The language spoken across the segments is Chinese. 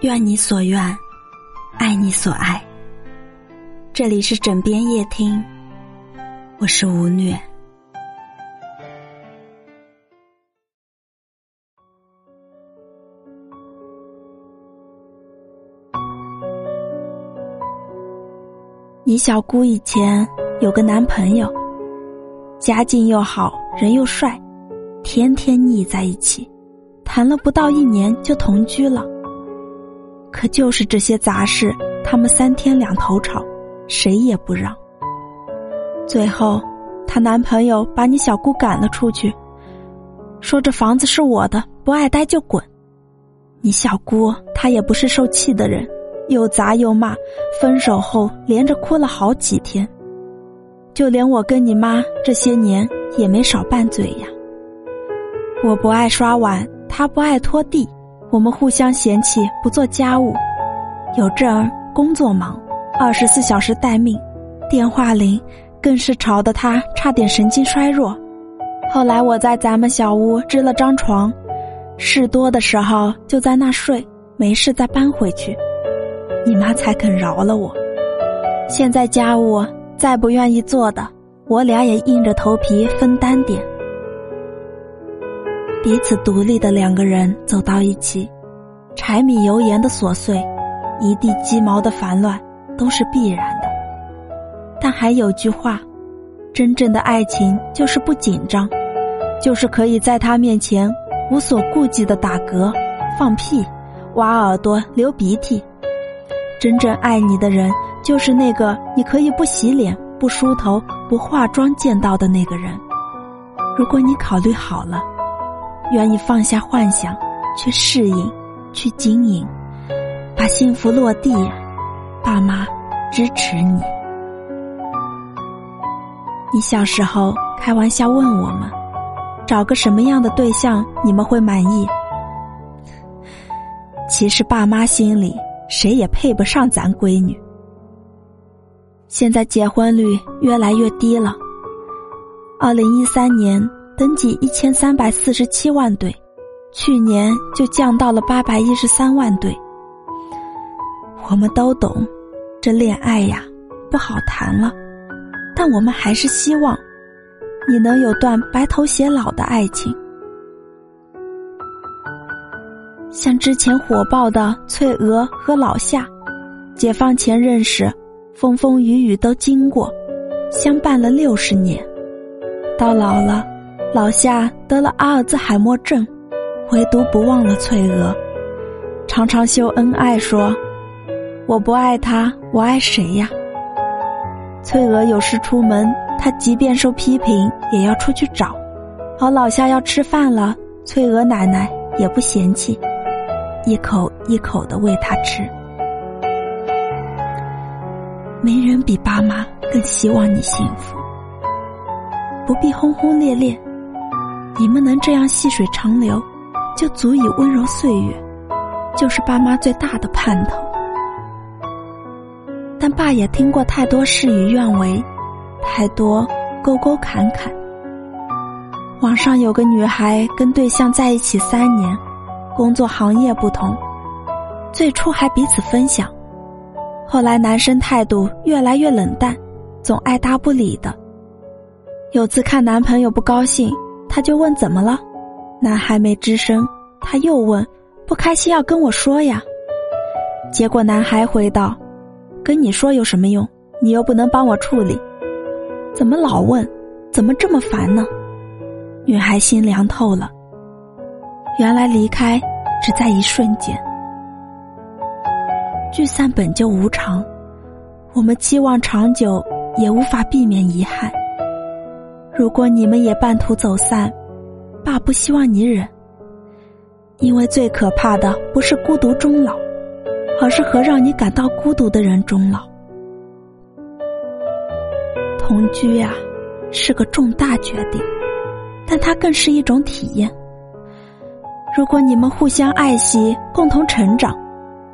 愿你所愿，爱你所爱。这里是枕边夜听，我是吴虐。你小姑以前有个男朋友，家境又好，人又帅，天天腻在一起，谈了不到一年就同居了。可就是这些杂事，他们三天两头吵，谁也不让。最后，她男朋友把你小姑赶了出去，说这房子是我的，不爱待就滚。你小姑她也不是受气的人，又砸又骂，分手后连着哭了好几天。就连我跟你妈这些年也没少拌嘴呀。我不爱刷碗，他不爱拖地。我们互相嫌弃不做家务，有阵儿工作忙，二十四小时待命，电话铃更是吵得他差点神经衰弱。后来我在咱们小屋支了张床，事多的时候就在那睡，没事再搬回去，你妈才肯饶了我。现在家务再不愿意做的，我俩也硬着头皮分担点。彼此独立的两个人走到一起，柴米油盐的琐碎，一地鸡毛的烦乱，都是必然的。但还有句话，真正的爱情就是不紧张，就是可以在他面前无所顾忌的打嗝、放屁、挖耳朵、流鼻涕。真正爱你的人，就是那个你可以不洗脸、不梳头、不化妆见到的那个人。如果你考虑好了。愿意放下幻想，去适应，去经营，把幸福落地。爸妈支持你。你小时候开玩笑问我们，找个什么样的对象你们会满意？其实爸妈心里谁也配不上咱闺女。现在结婚率越来越低了。二零一三年。登记一千三百四十七万对，去年就降到了八百一十三万对。我们都懂，这恋爱呀不好谈了，但我们还是希望你能有段白头偕老的爱情。像之前火爆的翠娥和老夏，解放前认识，风风雨雨都经过，相伴了六十年，到老了。老夏得了阿尔兹海默症，唯独不忘了翠娥，常常秀恩爱说：“我不爱他，我爱谁呀？”翠娥有事出门，他即便受批评也要出去找；而老夏要吃饭了，翠娥奶奶也不嫌弃，一口一口的喂他吃。没人比爸妈更希望你幸福，不必轰轰烈烈。你们能这样细水长流，就足以温柔岁月，就是爸妈最大的盼头。但爸也听过太多事与愿违，太多沟沟坎坎。网上有个女孩跟对象在一起三年，工作行业不同，最初还彼此分享，后来男生态度越来越冷淡，总爱搭不理的。有次看男朋友不高兴。他就问怎么了，男孩没吱声。他又问，不开心要跟我说呀。结果男孩回道：“跟你说有什么用？你又不能帮我处理，怎么老问？怎么这么烦呢？”女孩心凉透了。原来离开只在一瞬间，聚散本就无常，我们期望长久，也无法避免遗憾。如果你们也半途走散，爸不希望你忍，因为最可怕的不是孤独终老，而是和让你感到孤独的人终老。同居啊，是个重大决定，但它更是一种体验。如果你们互相爱惜，共同成长；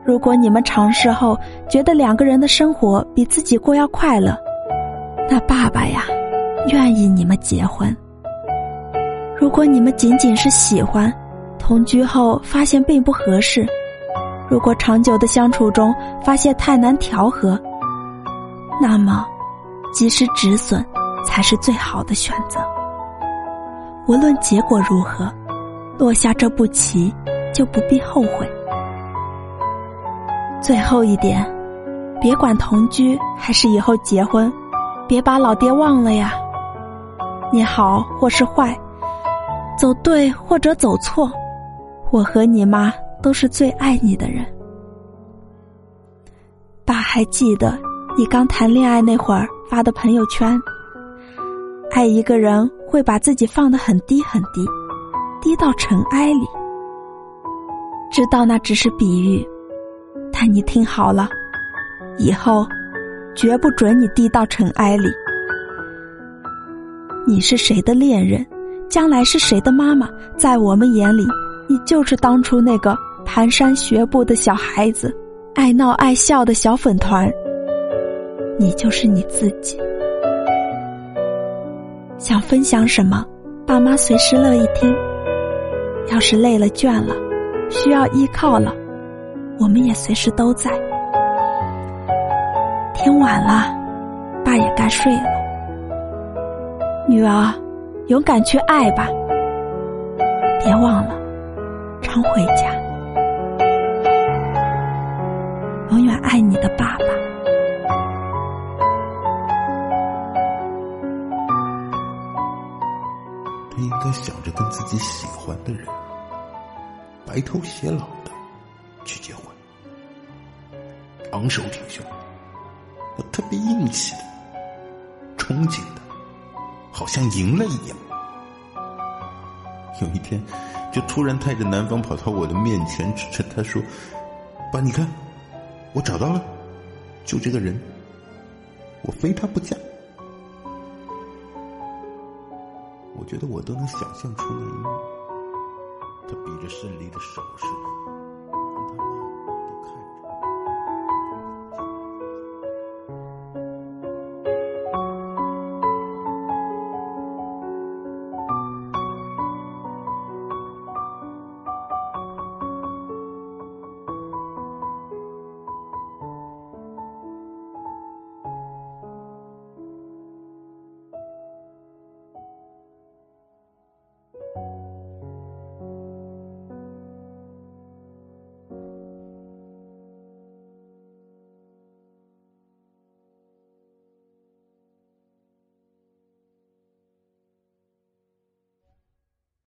如果你们尝试后觉得两个人的生活比自己过要快乐，那爸爸呀。愿意你们结婚。如果你们仅仅是喜欢，同居后发现并不合适，如果长久的相处中发现太难调和，那么及时止损才是最好的选择。无论结果如何，落下这步棋就不必后悔。最后一点，别管同居还是以后结婚，别把老爹忘了呀。你好或是坏，走对或者走错，我和你妈都是最爱你的人。爸还记得你刚谈恋爱那会儿发的朋友圈，爱一个人会把自己放得很低很低，低到尘埃里。知道那只是比喻，但你听好了，以后绝不准你低到尘埃里。你是谁的恋人，将来是谁的妈妈，在我们眼里，你就是当初那个蹒跚学步的小孩子，爱闹爱笑的小粉团。你就是你自己。想分享什么，爸妈随时乐意听。要是累了倦了，需要依靠了，我们也随时都在。天晚了，爸也该睡了。女儿，勇敢去爱吧，别忘了常回家。永远爱你的爸爸。他应该想着跟自己喜欢的人白头偕老的去结婚，昂首挺胸，要特别硬气的，憧憬。好像赢了一样，有一天，就突然带着男方跑到我的面前，指着他说：“爸，你看，我找到了，就这个人，我非他不嫁。”我觉得我都能想象出那一幕，他比着胜利的手势。